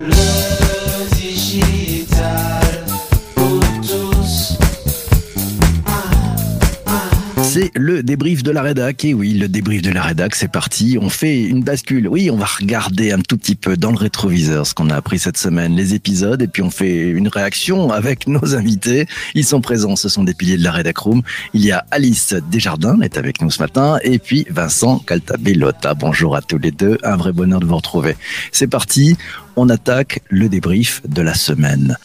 Le Le débrief de la rédac. Et oui, le débrief de la rédac, c'est parti. On fait une bascule. Oui, on va regarder un tout petit peu dans le rétroviseur ce qu'on a appris cette semaine, les épisodes, et puis on fait une réaction avec nos invités. Ils sont présents, ce sont des piliers de la rédac room. Il y a Alice Desjardins, est avec nous ce matin, et puis Vincent Caltabellota. Bonjour à tous les deux. Un vrai bonheur de vous retrouver. C'est parti. On attaque le débrief de la semaine.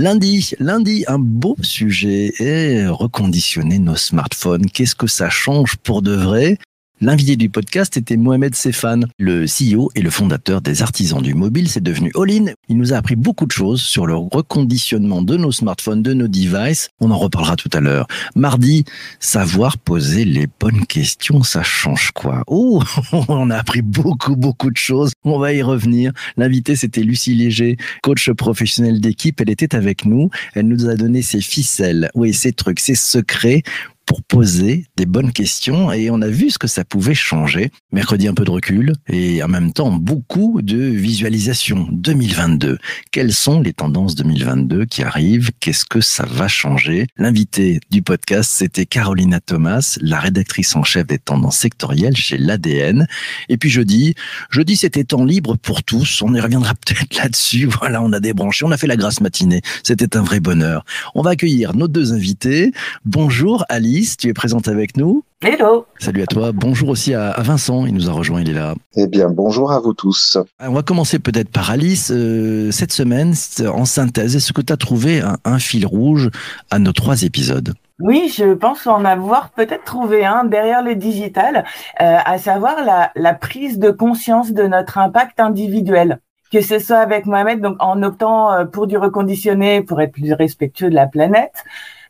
Lundi, lundi, un beau sujet est reconditionner nos smartphones. Qu'est-ce que ça change pour de vrai? L'invité du podcast était Mohamed Sefan, le CEO et le fondateur des artisans du mobile. C'est devenu All-in. Il nous a appris beaucoup de choses sur le reconditionnement de nos smartphones, de nos devices. On en reparlera tout à l'heure. Mardi, savoir poser les bonnes questions, ça change quoi? Oh, on a appris beaucoup, beaucoup de choses. On va y revenir. L'invité, c'était Lucie Léger, coach professionnel d'équipe. Elle était avec nous. Elle nous a donné ses ficelles, oui, ses trucs, ses secrets pour poser des bonnes questions et on a vu ce que ça pouvait changer. Mercredi, un peu de recul et en même temps beaucoup de visualisation 2022. Quelles sont les tendances 2022 qui arrivent? Qu'est-ce que ça va changer? L'invité du podcast, c'était Carolina Thomas, la rédactrice en chef des tendances sectorielles chez l'ADN. Et puis jeudi, jeudi c'était temps libre pour tous. On y reviendra peut-être là-dessus. Voilà, on a débranché, on a fait la grasse matinée. C'était un vrai bonheur. On va accueillir nos deux invités. Bonjour Alice tu es présente avec nous. Hello. Salut à toi. Bonjour aussi à, Vincent. Il nous a rejoint, il est là. Eh bien, bonjour à vous tous. On va commencer peut-être par Alice. Euh, cette semaine, en synthèse, est-ce que tu as trouvé un, fil rouge à nos trois épisodes? Oui, je pense en avoir peut-être trouvé un derrière le digital, euh, à savoir la, la prise de conscience de notre impact individuel que ce soit avec Mohamed, donc en optant euh, pour du reconditionné, pour être plus respectueux de la planète,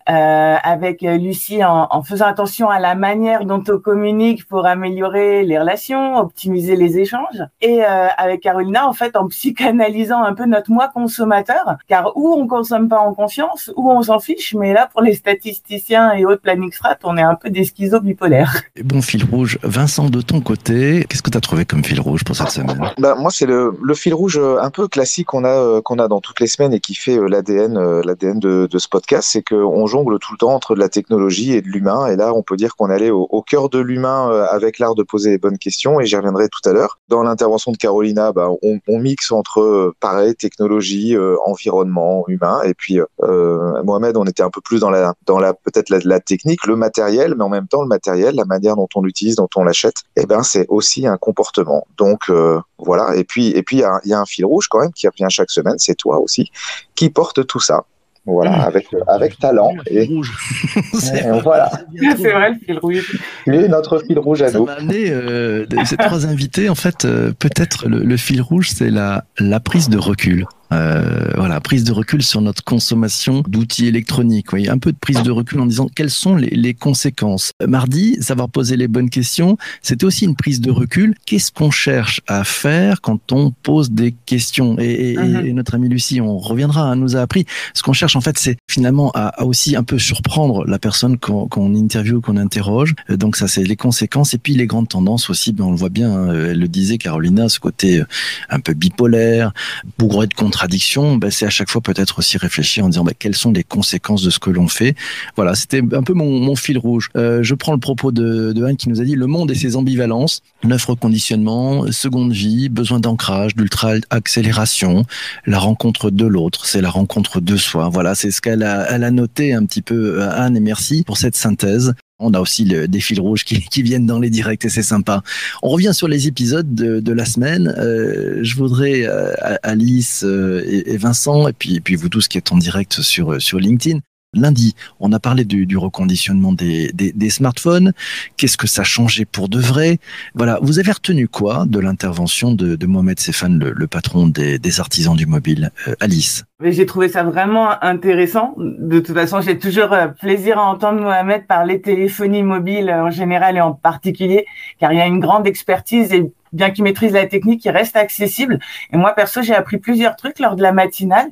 euh, avec Lucie en, en, faisant attention à la manière dont on communique pour améliorer les relations, optimiser les échanges, et euh, avec Carolina en fait en psychanalysant un peu notre moi consommateur, car où on consomme pas en conscience, où on s'en fiche, mais là pour les statisticiens et autres planning strat, on est un peu des schizos bipolaires. Bon fil rouge, Vincent de ton côté, qu'est-ce que tu as trouvé comme fil rouge pour cette semaine? Bah, moi c'est le, le, fil rouge euh, un peu classique qu'on a qu'on a dans toutes les semaines et qui fait l'ADN l'ADN de, de, ce podcast, c'est qu'on jongle tout le temps entre de la technologie et de l'humain. Et là, on peut dire qu'on allait au, au cœur de l'humain euh, avec l'art de poser les bonnes questions. Et j'y reviendrai tout à l'heure. Dans l'intervention de Carolina, bah, on, mixe entre euh, pareil technologie, euh, environnement, humain. Et puis Mohamed, on était un peu plus dans la dans la peut-être la, technique, le matériel, mais en même temps le matériel, la manière dont on l'utilise, dont on l'achète. Et eh ben c'est aussi un comportement. Donc voilà. Et puis et puis il y a un fil rouge quand même qui revient chaque semaine. C'est toi aussi qui porte tout ça. Voilà, mmh. avec, avec talent. Et, rouge. voilà. C'est vrai, le fil rouge. Et notre fil rouge à Ça nous. m'a amené, euh, ces trois invités, en fait, euh, peut-être le, le, fil rouge, c'est la, la prise de recul. Euh, voilà, prise de recul sur notre consommation d'outils électroniques. Oui, un peu de prise de recul en disant quelles sont les, les conséquences. Mardi, savoir poser les bonnes questions, c'était aussi une prise de recul. Qu'est-ce qu'on cherche à faire quand on pose des questions? Et, et, uh -huh. et, notre amie Lucie, on reviendra, hein, nous a appris. Ce qu'on cherche en fait, c'est finalement à, à, aussi un peu surprendre la personne qu'on qu interviewe, qu'on interroge. Euh, donc ça, c'est les conséquences et puis les grandes tendances aussi. Ben, on le voit bien. Hein, elle le disait, Carolina, ce côté un peu bipolaire, bourré de contradictions contradiction, bah, c'est à chaque fois peut-être aussi réfléchir en disant bah, quelles sont les conséquences de ce que l'on fait. Voilà, c'était un peu mon, mon fil rouge. Euh, je prends le propos de, de Anne qui nous a dit le monde et ses ambivalences, neuf reconditionnement, seconde vie, besoin d'ancrage, d'ultra-accélération, la rencontre de l'autre, c'est la rencontre de soi. Voilà, c'est ce qu'elle a, elle a noté un petit peu, Anne, et merci pour cette synthèse. On a aussi le, des fils rouges qui, qui, viennent dans les directs et c'est sympa. On revient sur les épisodes de, de la semaine. Euh, je voudrais euh, Alice euh, et, et, Vincent et puis, et puis vous tous qui êtes en direct sur, sur LinkedIn. Lundi, on a parlé du, du reconditionnement des, des, des smartphones. Qu'est-ce que ça changeait pour de vrai? Voilà, vous avez retenu quoi de l'intervention de, de, Mohamed Sefan, le, le patron des, des, artisans du mobile euh, Alice? J'ai trouvé ça vraiment intéressant. De toute façon, j'ai toujours euh, plaisir à entendre Mohamed parler téléphonie mobile en général et en particulier, car il y a une grande expertise et bien qu'il maîtrise la technique, il reste accessible. Et moi, perso, j'ai appris plusieurs trucs lors de la matinale.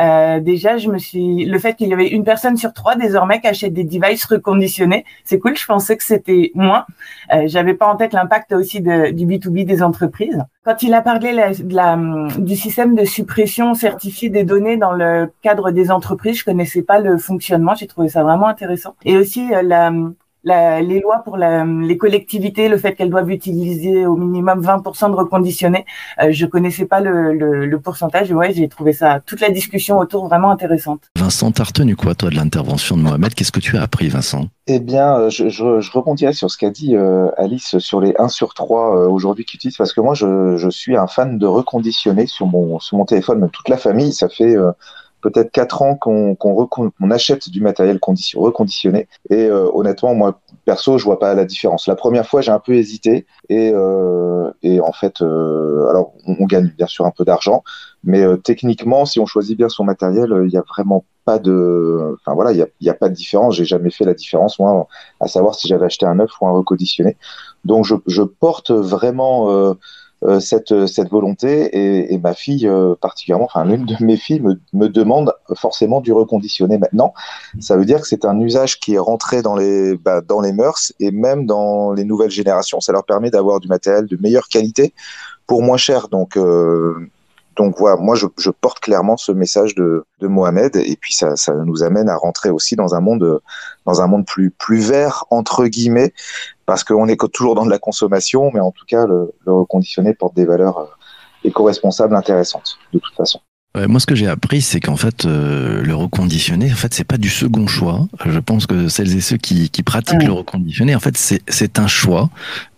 Euh, déjà, je me suis, le fait qu'il y avait une personne sur trois désormais qui achète des devices reconditionnés, c'est cool. Je pensais que c'était moins. Euh, J'avais pas en tête l'impact aussi de, du B2B des entreprises. Quand il a parlé de la, du système de suppression certifiée des données dans le cadre des entreprises, je connaissais pas le fonctionnement. J'ai trouvé ça vraiment intéressant. Et aussi euh, la les lois pour les collectivités, le fait qu'elles doivent utiliser au minimum 20% de reconditionnés, euh, je connaissais pas le, le, pourcentage. Ouais, j'ai trouvé ça toute la discussion autour vraiment intéressante. Vincent, t'as retenu quoi toi de l'intervention de Mohamed Qu'est-ce que tu as appris, Vincent? Eh bien, euh, je, je, je rebondirais sur ce qu'a dit euh, Alice sur les 1 sur 3 aujourd'hui qui utilisent, parce que moi, je, je, suis un fan de reconditionner sur mon, sur mon téléphone, même toute la famille. Ça fait peut-être quatre ans qu'on achète du matériel reconditionné. Et euh, honnêtement, moi, perso, je vois pas la différence. La première fois, j'ai un peu hésité. Et, euh, et en fait, euh, alors, on, gagne bien sûr un peu d'argent. Mais techniquement, si on choisit bien son matériel, il n'y a vraiment pas de... Enfin voilà, il n'y a, pas de différence. J'ai jamais fait la différence, moi, à savoir si j'avais acheté un neuf ou un reconditionné. Donc, je, je porte vraiment euh, cette, cette volonté et, et ma fille euh, particulièrement, enfin l'une de mes filles me, me, demande forcément du reconditionner maintenant. Ça veut dire que c'est un usage qui est rentré dans les, bah, dans les mœurs et même dans les nouvelles générations. Ça leur permet d'avoir du matériel de meilleure qualité pour moins cher. Donc euh, donc voilà, moi je, porte clairement ce message de, Mohamed et puis ça, ça, nous amène à rentrer aussi dans un monde dans un monde plus plus vert entre guillemets parce qu'on est toujours dans de la consommation, mais en tout cas le, le reconditionné porte des valeurs euh, éco-responsables intéressantes de toute façon moi, ce que j'ai appris, c'est qu'en fait, euh, le reconditionné, en fait, c'est pas du second choix. Je pense que celles et ceux qui, qui pratiquent le reconditionné, en fait, c'est un choix.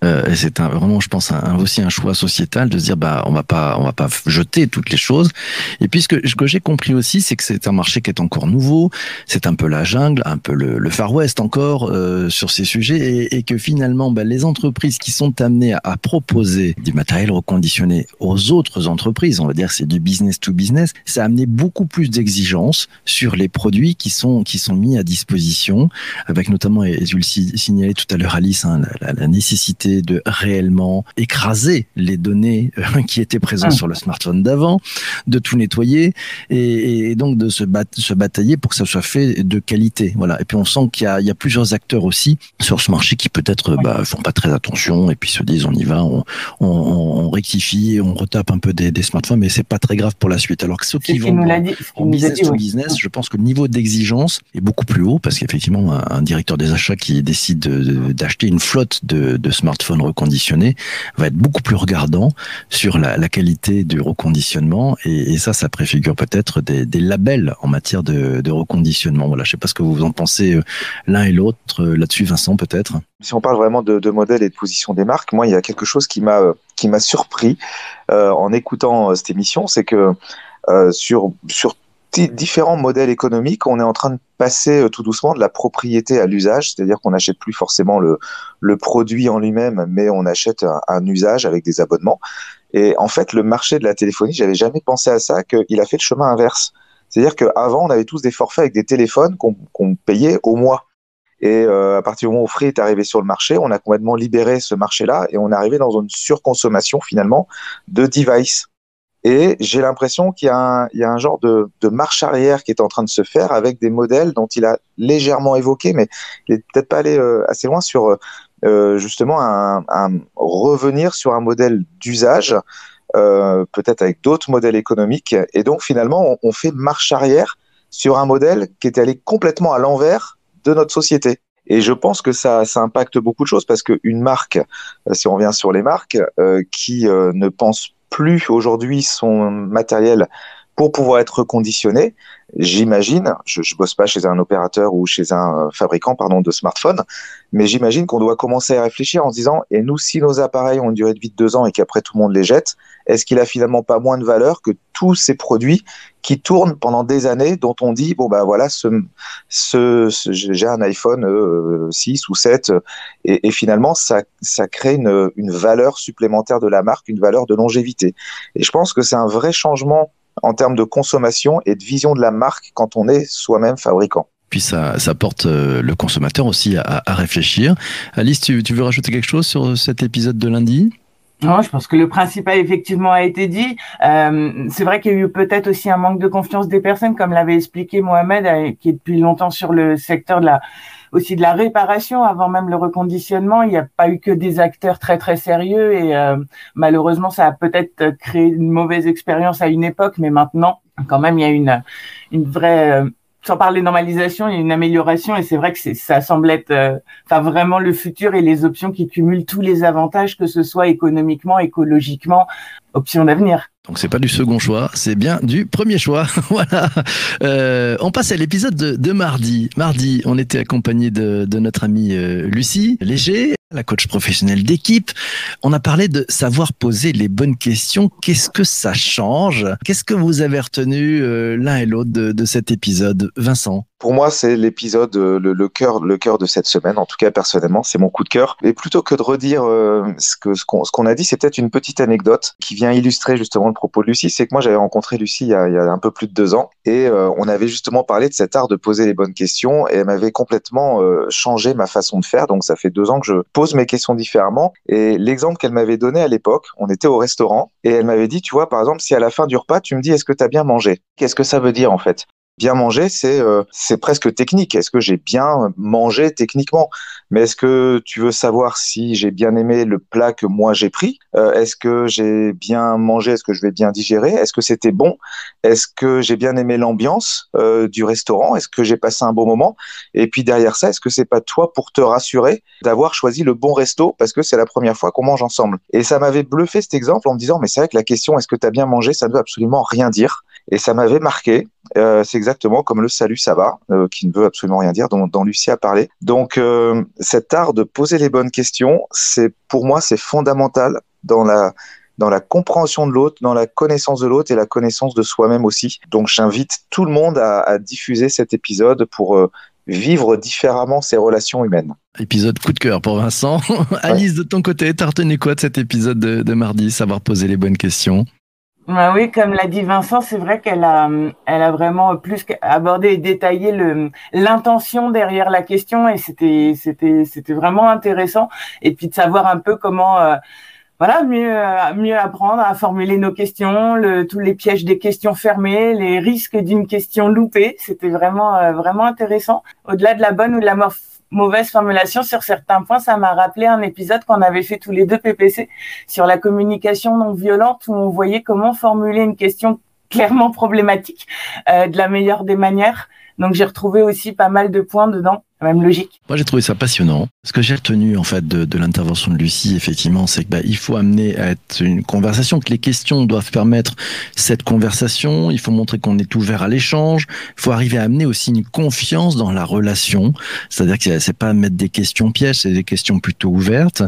Euh, et c'est un, vraiment, je pense, un, aussi un choix sociétal de se dire, bah, on va pas, on va pas jeter toutes les choses. Et puis, ce que, ce que j'ai compris aussi, c'est que c'est un marché qui est encore nouveau. C'est un peu la jungle, un peu le, le Far West encore euh, sur ces sujets, et, et que finalement, bah, les entreprises qui sont amenées à, à proposer du matériel reconditionné aux autres entreprises, on va dire, c'est du business to business ça a amené beaucoup plus d'exigences sur les produits qui sont, qui sont mis à disposition, avec notamment, et tu le signalais tout à l'heure Alice, hein, la, nécessité de réellement écraser les données euh, qui étaient présentes ah. sur le smartphone d'avant, de tout nettoyer et, donc de se, se batailler pour que ça soit fait de qualité. Voilà. Et puis on sent qu'il y, y a, plusieurs acteurs aussi sur ce marché qui peut-être bah, font pas très attention et puis se disent on y va, on, on, on rectifie, on retape un peu des, des smartphones, mais c'est pas très grave pour la suite. Alors que ceux qui vont en business to business, je pense que le niveau d'exigence est beaucoup plus haut parce qu'effectivement, un, directeur des achats qui décide d'acheter une flotte de, de, smartphones reconditionnés va être beaucoup plus regardant sur la, la qualité du reconditionnement et, et, ça, ça préfigure peut-être des, des, labels en matière de, de, reconditionnement. Voilà, je sais pas ce que vous en pensez euh, l'un et l'autre euh, là-dessus, Vincent, peut-être. Si on parle vraiment de, de modèles et de position des marques, moi, il y a quelque chose qui m'a euh, qui m'a surpris euh, en écoutant cette émission, c'est que sur, sur différents modèles économiques, on est en train de passer euh, tout doucement de la propriété à l'usage, c'est-à-dire qu'on n'achète plus forcément le, le produit en lui-même, mais on achète un, usage avec des abonnements. Et en fait, le marché de la téléphonie, j'avais jamais pensé à ça, qu'il a fait le chemin inverse. C'est-à-dire qu'avant, on avait tous des forfaits avec des téléphones qu'on payait au mois. Et euh, à partir du moment où Free est arrivé sur le marché, on a complètement libéré ce marché-là et on est arrivé dans une surconsommation finalement de devices. Et j'ai l'impression qu'il y, y, a un genre de, de, marche arrière qui est en train de se faire avec des modèles dont il a légèrement évoqué, mais il n'est peut-être pas allé euh, assez loin sur euh, justement un, un, revenir sur un modèle d'usage, euh, peut-être avec d'autres modèles économiques. Et donc finalement, on, on, fait marche arrière sur un modèle qui est allé complètement à l'envers de notre société. Et je pense que ça, ça impacte beaucoup de choses parce qu'une marque, euh, si on revient sur les marques, euh, qui ne pense plus aujourd'hui son matériel pour pouvoir être reconditionné, j'imagine, je, je bosse pas chez un opérateur ou chez un euh, fabricant pardon de smartphone, mais j'imagine qu'on doit commencer à réfléchir en se disant et nous si nos appareils ont une durée de vie de deux ans et qu'après tout le monde les jette, est-ce qu'il a finalement pas moins de valeur que tous ces produits qui tournent pendant des années dont on dit bon bah voilà ce, ce, j'ai un iPhone 6 euh, ou 7 et, et, finalement ça ça crée une, une valeur supplémentaire de la marque, une valeur de longévité. Et je pense que c'est un vrai changement en termes de consommation et de vision de la marque quand on est soi-même fabricant. Puis ça, ça porte euh, le consommateur aussi à, à réfléchir. Alice, tu, tu, veux rajouter quelque chose sur cet épisode de lundi? Non, je pense que le principal effectivement a été dit. Euh, c'est vrai qu'il y a eu peut-être aussi un manque de confiance des personnes, comme l'avait expliqué Mohamed, euh, qui est depuis longtemps sur le secteur de la aussi de la réparation avant même le reconditionnement. Il n'y a pas eu que des acteurs très très sérieux et euh, malheureusement ça a peut-être créé une mauvaise expérience à une époque, mais maintenant quand même il y a une une vraie euh, sans parler normalisation, il y a une amélioration et c'est vrai que ça semble être euh, enfin vraiment le futur et les options qui cumulent tous les avantages, que ce soit économiquement, écologiquement, options d'avenir. Donc c'est pas du second choix, c'est bien du premier choix. voilà. Euh, on passe à l'épisode de, de, mardi. Mardi, on était accompagné de, de notre amie euh, Lucie Léger, la coach professionnelle d'équipe. On a parlé de savoir poser les bonnes questions. Qu'est-ce que ça change? Qu'est-ce que vous avez retenu euh, l'un et l'autre de, de cet épisode, Vincent pour moi, c'est l'épisode, euh, le, cœur, de cette semaine. En tout cas, personnellement, c'est mon coup de cœur. Et plutôt que de redire euh, ce qu'on a dit, c'est peut-être une petite anecdote qui vient illustrer justement le propos de Lucie. C'est que moi, j'avais rencontré Lucie il y, a, un peu plus de deux ans, et euh, on avait justement parlé de cet art de poser les bonnes questions, et elle m'avait complètement changé ma façon de faire. Donc, ça fait deux ans que je pose mes questions différemment. Et l'exemple qu'elle m'avait donné à l'époque, on était au restaurant, et elle m'avait dit, tu vois, par exemple, si à la fin du repas, tu me dis, est-ce que tu as bien mangé? Qu'est-ce que ça veut dire en fait? Bien manger, c'est euh, c'est presque technique. Est-ce que j'ai bien mangé techniquement? Mais est-ce que tu veux savoir si j'ai bien aimé le plat que moi j'ai pris? Euh, Est-ce que j'ai bien mangé? Est-ce que je vais bien digérer? Est-ce que c'était bon? Est-ce que j'ai bien aimé l'ambiance euh, du restaurant? Est-ce que j'ai passé un bon moment? Et puis derrière ça, est-ce que c'est pas toi pour te rassurer d'avoir choisi le bon resto? Parce que c'est la première fois qu'on mange ensemble. Et ça m'avait bluffé cet exemple en me disant mais c'est vrai que la question est-ce que tu as bien mangé? Ça ne veut absolument rien dire et ça m'avait marqué. Euh, c'est exactement comme le salut, ça va, euh, qui ne veut absolument rien dire, dont, dont Lucie a parlé. Donc, euh, cet art de poser les bonnes questions, c'est pour moi, c'est fondamental dans la dans la compréhension de l'autre, dans la connaissance de l'autre et la connaissance de soi-même aussi. Donc, j'invite tout le monde à, à diffuser cet épisode pour euh, vivre différemment ses relations humaines. Épisode coup de cœur pour Vincent. Alice, de ton côté, t'as retenu quoi de cet épisode de, de mardi Savoir poser les bonnes questions? Bah oui, comme l'a dit Vincent, c'est vrai qu'elle a, elle a vraiment plus abordé et détaillé le l'intention derrière la question et c'était, c'était, c'était vraiment intéressant. Et puis de savoir un peu comment, euh, voilà, mieux, mieux apprendre à formuler nos questions, tous les pièges des questions fermées, les risques d'une question loupée. C'était vraiment, euh, vraiment intéressant. Au-delà de la bonne ou de la mauvaise formulation sur certains points, ça m'a rappelé un épisode qu'on avait fait tous les deux PPC sur la communication non violente où on voyait comment formuler une question clairement problématique euh, de la meilleure des manières. Donc j'ai retrouvé aussi pas mal de points dedans même logique. Moi, j'ai trouvé ça passionnant. Ce que j'ai retenu en fait de, de l'intervention de Lucie, effectivement, c'est que bah, il faut amener à être une conversation, que les questions doivent permettre cette conversation. Il faut montrer qu'on est ouvert à l'échange. Il faut arriver à amener aussi une confiance dans la relation. C'est-à-dire que c'est pas mettre des questions pièges, c'est des questions plutôt ouvertes.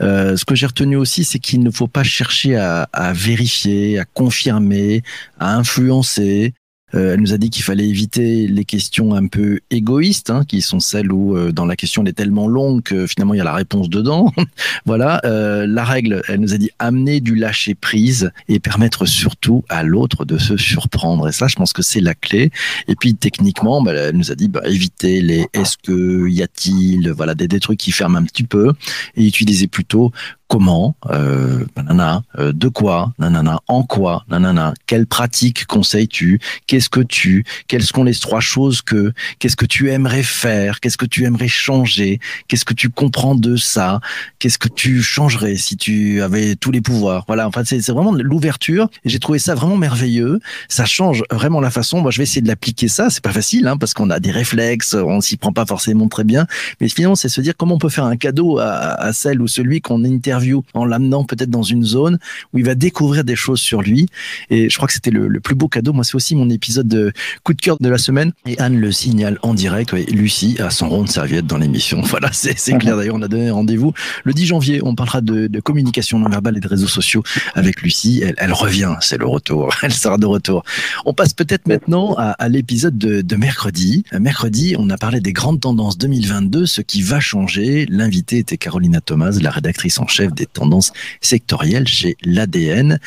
Euh, ce que j'ai retenu aussi, c'est qu'il ne faut pas chercher à, à vérifier, à confirmer, à influencer. Euh, elle nous a dit qu'il fallait éviter les questions un peu égoïstes, hein, qui sont celles où euh, dans la question elle est tellement longue que finalement il y a la réponse dedans. voilà, euh, la règle, elle nous a dit amener du lâcher prise et permettre surtout à l'autre de se surprendre. Et ça, je pense que c'est la clé. Et puis techniquement, bah, elle nous a dit bah, éviter les est-ce que, y a-t-il, voilà des, des trucs qui ferment un petit peu et utiliser plutôt comment, euh, nanana, euh, de quoi, nanana, en quoi, nanana, quelle pratique conseilles-tu, qu'est-ce que tu, quelles sont les trois choses que, qu'est-ce que tu aimerais faire, qu'est-ce que tu aimerais changer, qu'est-ce que tu comprends de ça, qu'est-ce que tu changerais si tu avais tous les pouvoirs. Voilà, enfin c'est vraiment l'ouverture. J'ai trouvé ça vraiment merveilleux. Ça change vraiment la façon. Moi, je vais essayer de l'appliquer ça. C'est pas facile hein, parce qu'on a des réflexes, on s'y prend pas forcément très bien. Mais finalement, c'est se dire comment on peut faire un cadeau à, à celle ou celui qu'on interviewe en l'amenant peut-être dans une zone où il va découvrir des choses sur lui. Et je crois que c'était le, plus beau cadeau. Moi, c'est aussi mon épisode de coup de cœur de la semaine. Et Anne le signale en direct. Ouais, Lucie a son rond de serviette dans l'émission. Voilà, c'est clair. D'ailleurs, on a donné rendez-vous le 10 janvier. On parlera de, de communication non verbale et de réseaux sociaux avec Lucie. Elle, revient. C'est le retour. Elle sera de retour. On passe peut-être maintenant à, l'épisode de, de mercredi. Mercredi, on a parlé des grandes tendances 2022, ce qui va changer. L'invité était Carolina Thomas, la rédactrice en chef des tendances sectorielles chez l'ADN.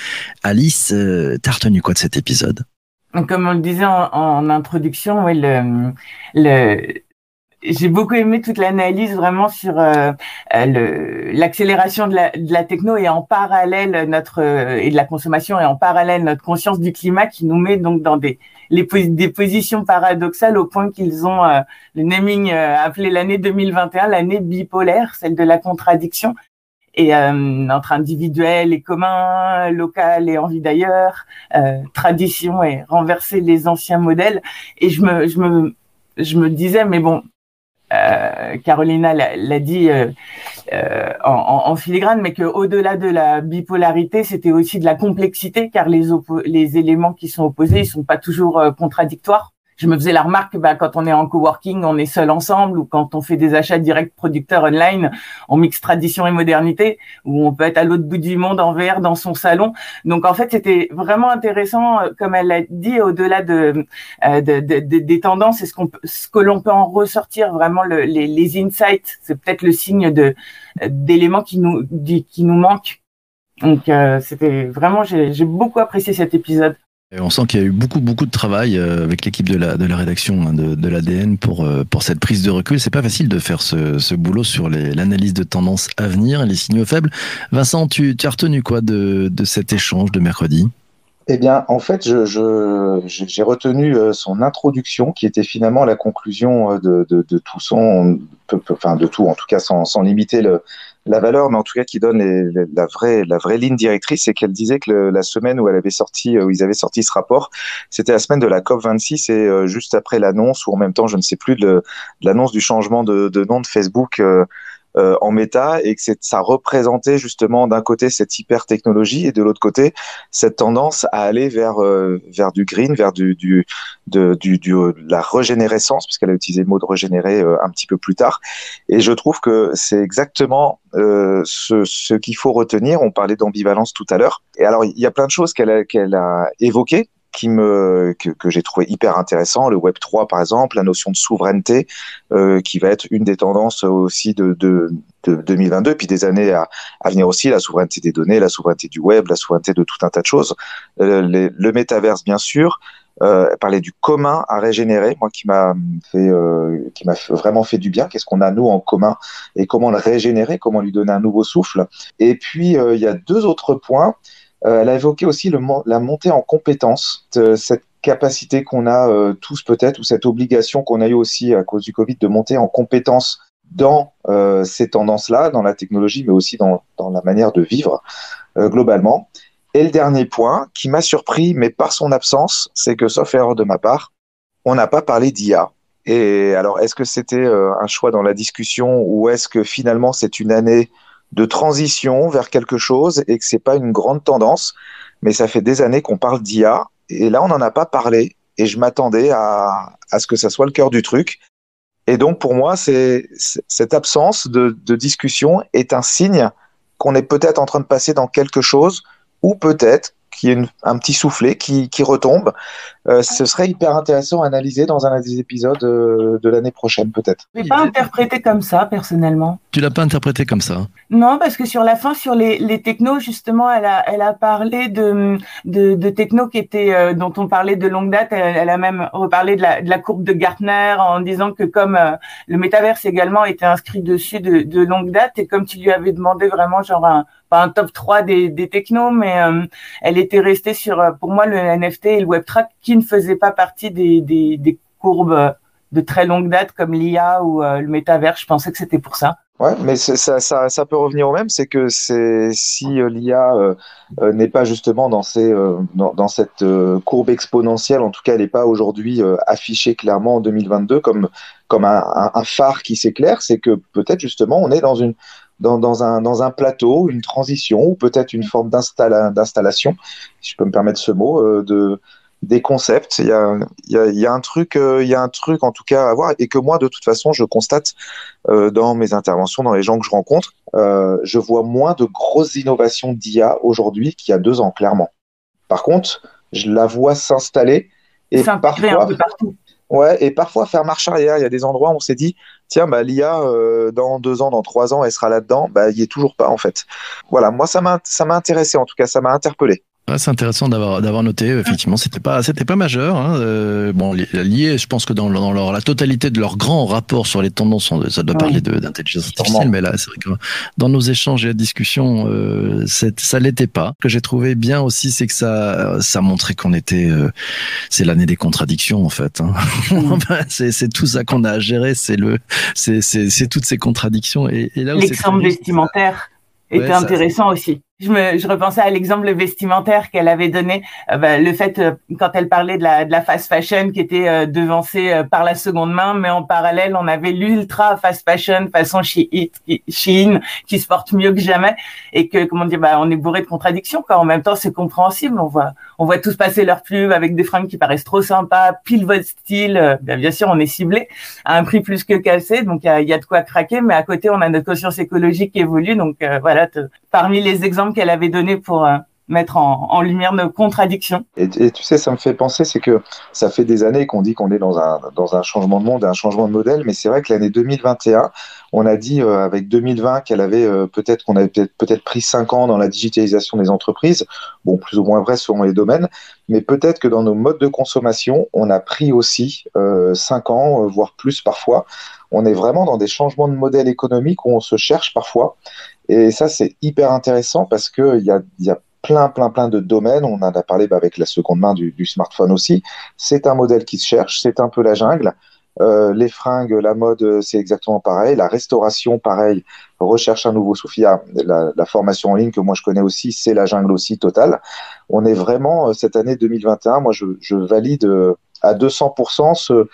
Alice, euh, t'as retenu quoi de cet épisode? Comme on le disait en, introduction, j'ai beaucoup aimé toute l'analyse vraiment sur euh, euh, l'accélération de la, techno et en parallèle notre euh, et de la consommation et en parallèle notre conscience du climat qui nous met donc dans des les, des positions paradoxales au point qu'ils ont le naming appelé l'année 2021 l'année bipolaire, celle de la contradiction et entre individuel et commun, local et envie d'ailleurs, tradition et renverser les anciens modèles. Et je me, je me, je me disais, mais bon, euh, Carolina l'a dit euh, euh, en, en, filigrane, mais qu'au-delà de la bipolarité, c'était aussi de la complexité, car les, les éléments qui sont opposés, ils sont pas toujours contradictoires je me faisais la remarque, bah, quand on est en coworking, on est seul ensemble, ou quand on fait des achats directs producteurs online, on mixe tradition et modernité, ou on peut être à l'autre bout du monde en VR dans son salon. Donc en fait, c'était vraiment intéressant, euh, comme elle l'a dit, au-delà de, euh, de, de, des tendances, et ce, qu'on ce que l'on peut en ressortir vraiment le, les, les insights, c'est peut-être le signe de d'éléments qui nous qui nous manquent. Donc euh, c'était vraiment, j'ai beaucoup apprécié cet épisode on sent qu'il y a eu beaucoup beaucoup de travail euh, avec l'équipe de la, rédaction hein, de, l'ADN pour, euh, pour cette prise de recul. C'est pas facile de faire ce, boulot sur l'analyse de tendances à venir et les signaux faibles. Vincent, tu, as retenu quoi de, cet échange de mercredi? Eh bien, en fait, j'ai retenu euh, son introduction, qui était finalement la conclusion de, de, tout son, enfin de tout, en tout cas sans limiter le, la valeur, mais en tout cas qui donne la vraie la vraie ligne directrice, c'est qu'elle disait que la semaine où elle avait sorti où ils avaient sorti ce rapport, c'était la semaine de la COP 26 et euh, juste après l'annonce ou en même temps, je ne sais plus de, l'annonce du changement de, nom de Facebook. Euh, euh, en méta et que ça représentait justement d'un côté cette hyper technologie et de l'autre côté cette tendance à aller vers euh, vers du green, vers du du de du, du la régénérescence puisqu'elle a utilisé le mot de régénérer euh, un petit peu plus tard. Et je trouve que c'est exactement ce, ce qu'il faut retenir. On parlait d'ambivalence tout à l'heure. Et alors il y a plein de choses qu'elle qu'elle a évoquées qui me que, j'ai trouvé hyper intéressant, le Web 3 par exemple, la notion de souveraineté euh, qui va être une des tendances aussi de, de, de 2022, puis des années à, venir aussi, la souveraineté des données, la souveraineté du web, la souveraineté de tout un tas de choses, euh, le métaverse bien sûr, euh, parler du commun à régénérer, moi qui m'a fait, euh, qui m'a vraiment fait du bien. Qu'est-ce qu'on a nous en commun et comment le régénérer, comment lui donner un nouveau souffle? Et puis il y a deux autres points. Euh, elle a évoqué aussi la montée en compétences, cette capacité qu'on a euh, tous peut-être, ou cette obligation qu'on a eu aussi à cause du Covid de monter en compétences dans euh, ces tendances-là, dans la technologie, mais aussi dans, dans la manière de vivre globalement. Et le dernier point qui m'a surpris, mais par son absence, c'est que, sauf erreur de ma part, on n'a pas parlé d'IA. Et alors, est-ce que c'était un choix dans la discussion ou est-ce que finalement c'est une année de transition vers quelque chose et que c'est pas une grande tendance, mais ça fait des années qu'on parle d'IA et là on n'en a pas parlé et je m'attendais à, à, ce que ça soit le cœur du truc. Et donc pour moi, c'est cette absence de, de discussion est un signe qu'on est peut-être en train de passer dans quelque chose ou peut-être qu'il y ait un petit soufflet qui, qui retombe euh, ce serait hyper intéressant à analyser dans un des épisodes euh, de l'année prochaine, peut-être. Je l'ai pas interprété comme ça, personnellement. Tu l'as pas interprété comme ça Non, parce que sur la fin, sur les, les technos, justement, elle a, elle a parlé de, de, de technos qui étaient, euh, dont on parlait de longue date. Elle, elle, a même reparlé de la, de la courbe de Gartner en disant que comme le métaverse également était inscrit dessus de, de longue date et comme tu lui avais demandé vraiment genre un, pas un top 3 des, des technos, mais elle était restée sur, pour moi, le NFT et le Web3 qui ne faisait pas partie des, des, courbes de très longue date comme l'IA ou euh, le métavers. Je pensais que c'était pour ça. Ouais, mais ça, ça, ça, peut revenir au même, c'est que si euh, l'IA euh, n'est pas justement dans ces dans, cette courbe exponentielle, en tout cas, elle n'est pas aujourd'hui affichée clairement en 2022 comme comme un phare qui s'éclaire, c'est que peut-être justement on est dans une dans, dans, un, dans un plateau, une transition ou peut-être une forme d'installation, si je peux me permettre ce mot, de des concepts. Il y a, il y a, il y a un truc, euh, il y a un truc en tout cas à voir et que moi de toute façon je constate euh, dans mes interventions, dans les gens que je rencontre, euh, je vois moins de grosses innovations d'IA aujourd'hui qu'il y a deux ans clairement. Par contre, je la vois s'installer et parfois, un peu partout. ouais, et parfois faire marche arrière. Il y a des endroits où on s'est dit, tiens, bah l'IA euh, dans deux ans, dans trois ans, elle sera là-dedans. Bah, il y est toujours pas en fait. Voilà, moi ça m'a ça m'a intéressé en tout cas, ça m'a interpellé. Ouais, c'est intéressant d'avoir d'avoir noté. Effectivement, c'était pas c'était pas majeur. Hein. Euh, bon, lié, je pense que dans, dans leur, la totalité de leur grand rapport sur les tendances, ça doit parler d'intelligence artificielle. Mais là, c'est vrai que dans nos échanges et la discussion, euh, ça l'était pas. Ce que j'ai trouvé bien aussi, c'est que ça ça montrait qu'on était. Euh, c'est l'année des contradictions en fait. Hein. c'est c'est tout ça qu'on a à gérer. C'est le c'est c'est toutes ces contradictions. Et, et là l'exemple vestimentaire était intéressant aussi je, me, je repensais à l'exemple vestimentaire qu'elle avait donné, euh, bah, le fait euh, quand elle parlait de la, de la fast fashion qui était euh, devancée par la seconde main, mais en parallèle on avait l'ultra fast fashion façon Shein qui se porte mieux que jamais et que comment dire, bah, on est bourré de contradictions. Quoi. En même temps, c'est compréhensible. On voit, on voit tous passer leur pub avec des fringues qui paraissent trop sympas, pile votre style. Bien, bien sûr, on est ciblé à un prix plus que cassé, donc il y, y a, de quoi craquer. Mais à côté, on a notre conscience écologique qui évolue. Donc voilà, parmi les exemples qu'elle avait donné pour euh, mettre en, lumière nos contradictions. Et, tu sais, ça me fait penser, c'est que ça fait des années qu'on dit qu'on est dans un, dans un changement de monde, un changement de modèle, mais c'est vrai que l'année 2021, on a dit euh, avec 2020 qu'elle avait euh, peut-être qu'on avait peut-être peut pris cinq ans dans la digitalisation des entreprises, bon plus ou moins vrai selon les domaines, mais peut-être que dans nos modes de consommation, on a pris aussi cinq ans, voire plus parfois. On est vraiment dans des changements de modèle économique où on se cherche parfois. Et ça, c'est hyper intéressant parce qu'il y a, y a plein, plein, plein de domaines. On en a parlé bah, avec la seconde main du, du smartphone aussi. C'est un modèle qui se cherche, c'est un peu la jungle. Euh, les fringues, la mode, c'est exactement pareil. La restauration, pareil, recherche un nouveau Sophia. La, la, formation en ligne que moi je connais aussi, c'est la jungle aussi totale. On est vraiment, euh, cette année 2021, moi je, je valide euh, à 200% ce,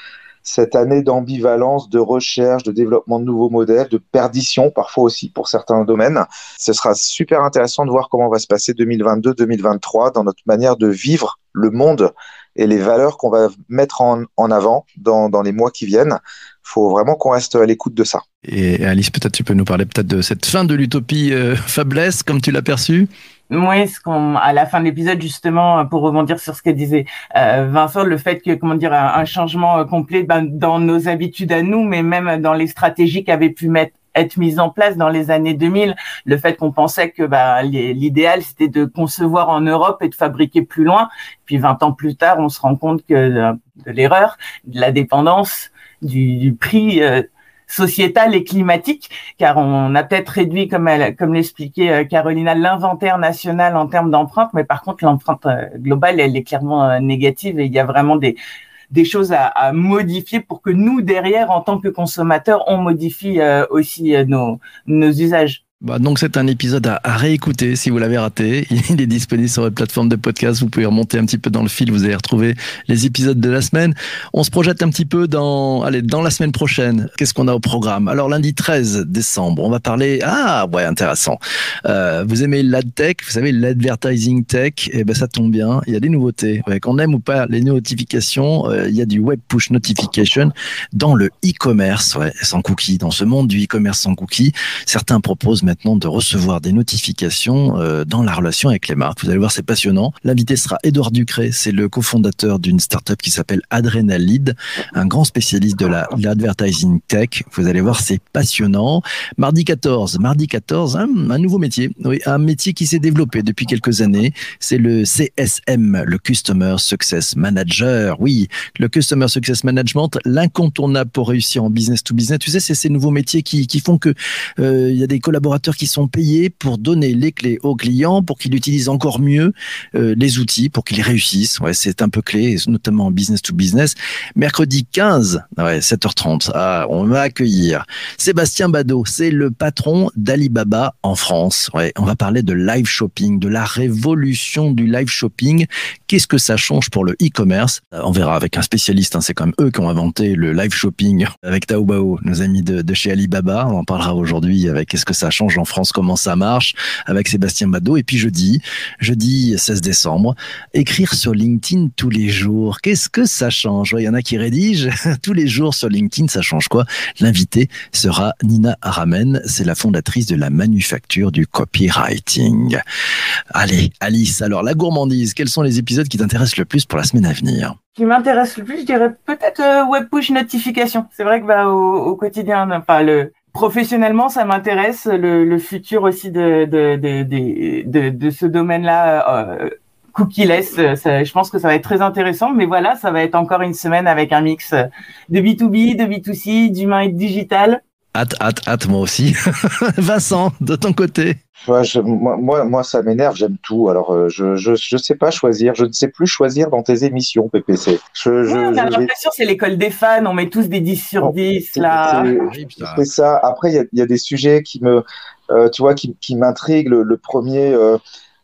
cette année d'ambivalence, de recherche, de développement de nouveaux modèles, de perdition parfois aussi pour certains domaines. Ce sera super intéressant de voir comment va se passer 2022-2023 dans notre manière de vivre le monde et les valeurs qu'on va mettre en, avant dans, les mois qui viennent. Il faut vraiment qu'on reste à l'écoute de ça. Et Alice, peut-être tu peux nous parler peut-être de cette fin de l'utopie euh, faiblesse, comme tu l'as perçue? Oui, ce qu'on, à la fin de l'épisode, justement, pour rebondir sur ce que disait euh, Vincent, le fait que, comment dire, un, changement euh, complet ben, dans nos habitudes à nous, mais même dans les stratégies qui avaient pu mettre être mises en place dans les années 2000, le fait qu'on pensait que bah, l'idéal c'était de concevoir en Europe et de fabriquer plus loin. Puis 20 ans plus tard, on se rend compte que de, l'erreur, de la dépendance, du, du prix euh, sociétale et climatique, car on a peut-être réduit, comme, l'expliquait euh, Carolina, l'inventaire national en termes d'empreinte, mais par contre l'empreinte euh, globale, elle est clairement euh, négative et il y a vraiment des, choses à, modifier pour que nous, derrière, en tant que consommateurs, on modifie aussi nos usages. Bah, donc c'est un épisode à, réécouter si vous l'avez raté. Il est disponible sur votre plateforme de podcast. Vous pouvez remonter un petit peu dans le fil. Vous allez retrouver les épisodes de la semaine. On se projette un petit peu dans, allez, dans la semaine prochaine. Qu'est-ce qu'on a au programme? Alors lundi 13 décembre, on va parler. Ah ouais, intéressant. Euh, vous aimez l'adtech, vous savez l'advertising tech. Eh ben ça tombe bien. Il y a des nouveautés. Ouais, qu'on aime ou pas les notifications, euh, il y a du web push notification dans le e-commerce, ouais, sans cookies. Dans ce monde du e-commerce sans cookies, certains proposent de recevoir des notifications euh, dans la relation avec les marques. Vous allez voir, c'est passionnant. L'invité sera Edouard Ducré, c'est le cofondateur d'une startup qui s'appelle Adrenalid, un grand spécialiste de la l'advertising tech. Vous allez voir, c'est passionnant. Mardi 14, mardi 14, un, nouveau métier, oui, un métier qui s'est développé depuis quelques années. C'est le CSM, le Customer Success Manager. Oui, le Customer Success Management, l'incontournable pour réussir en business to business. Tu sais, c'est ces nouveaux métiers qui, qui font que euh, il y a des collaborateurs qui sont payés pour donner les clés aux clients pour qu'ils utilisent encore mieux euh, les outils pour qu'ils réussissent. Ouais, c'est un peu clé, notamment en business to business. Mercredi 15, ouais, 7h30, ah, on va accueillir Sébastien Badeau. C'est le patron d'Alibaba en France. Ouais, on va parler de live shopping, de la révolution du live shopping. Qu'est-ce que ça change pour le e-commerce? Euh, On verra avec un spécialiste. Hein, c'est quand même eux qui ont inventé le live shopping avec Taobao, nos amis de, de chez Alibaba. On en parlera aujourd'hui avec qu'est-ce que ça change en France comment ça marche avec Sébastien Badeau. Et puis jeudi, jeudi 16 décembre, écrire sur LinkedIn tous les jours. Qu'est-ce que ça change? Il y en a qui rédigent tous les jours sur LinkedIn. Ça change quoi? L'invité sera Nina Aramen. C'est la fondatrice de la manufacture du copywriting. Allez, Alice, alors la gourmandise, quels sont les épisodes qui t'intéressent le plus pour la semaine à venir? Qui m'intéresse le plus, je dirais peut-être euh, web push notification. C'est vrai que bah, au, au quotidien, enfin le Professionnellement, ça m'intéresse le, futur aussi de ce domaine-là. Euh, cookie-less. je pense que ça va être très intéressant. Mais voilà, ça va être encore une semaine avec un mix de B2B, de B2C, d'humain et de digital. Hâte, hâte, hâte, moi aussi. Vincent, de ton côté. moi, moi, ça m'énerve, j'aime tout. Alors, euh, je, je, je sais pas choisir. Je ne sais plus choisir dans tes émissions, PPC. Je, on a l'impression c'est l'école des fans. On met tous des 10 sur 10, là. C'est ça. Après, il y, y a, des sujets qui me, euh, tu vois, qui, qui m'intriguent. Le, premier, euh,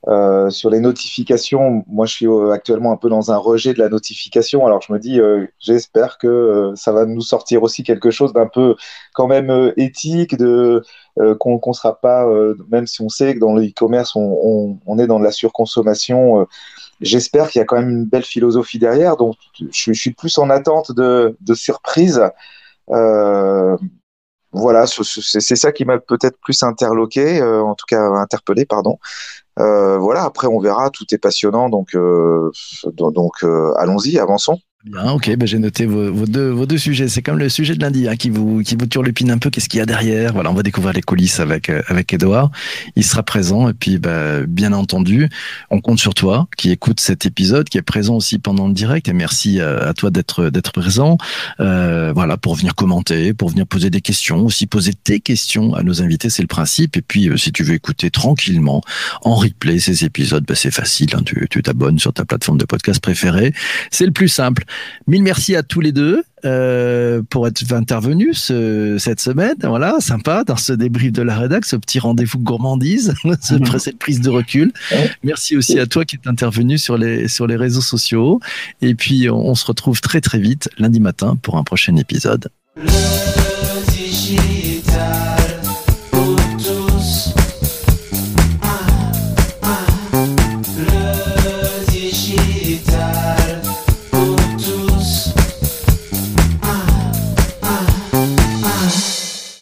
euh, sur les notifications, moi je suis euh, actuellement un peu dans un rejet de la notification. Alors je me dis, euh, j'espère que ça va nous sortir aussi quelque chose d'un peu quand même éthique, de qu'on ne sera pas, même si on sait que dans le e-commerce on, est dans de la surconsommation. j'espère qu'il y a quand même une belle philosophie derrière. Donc je, je suis plus en attente de, de surprises. voilà, c'est ça qui m'a peut-être plus interloqué, en tout cas interpellé, pardon. Euh, voilà, après on verra, tout est passionnant, donc, euh, donc euh, allons-y, avançons. Bien, ok, ben j'ai noté vos, vos, deux, vos deux sujets. C'est comme le sujet de lundi hein, qui vous qui vous turlupine un peu. Qu'est-ce qu'il y a derrière? Voilà, on va découvrir les coulisses avec euh, avec Edouard. Il sera présent et puis ben, bien entendu, on compte sur toi qui écoute cet épisode, qui est présent aussi pendant le direct. Et merci à, toi d'être d'être présent. Euh, voilà, pour venir commenter, pour venir poser des questions, aussi poser tes questions à nos invités, c'est le principe. Et puis euh, si tu veux écouter tranquillement en replay ces épisodes, ben, c'est facile. Hein, tu t'abonnes sur ta plateforme de podcast préférée. C'est le plus simple. Mille merci à tous les deux euh, pour être intervenus cette semaine. Voilà, sympa dans ce débrief de la rédac, ce petit rendez-vous gourmandise, cette prise de recul. Merci aussi à toi qui est intervenu sur les, sur les réseaux sociaux. Et puis, on, se retrouve très très vite lundi matin pour un prochain épisode.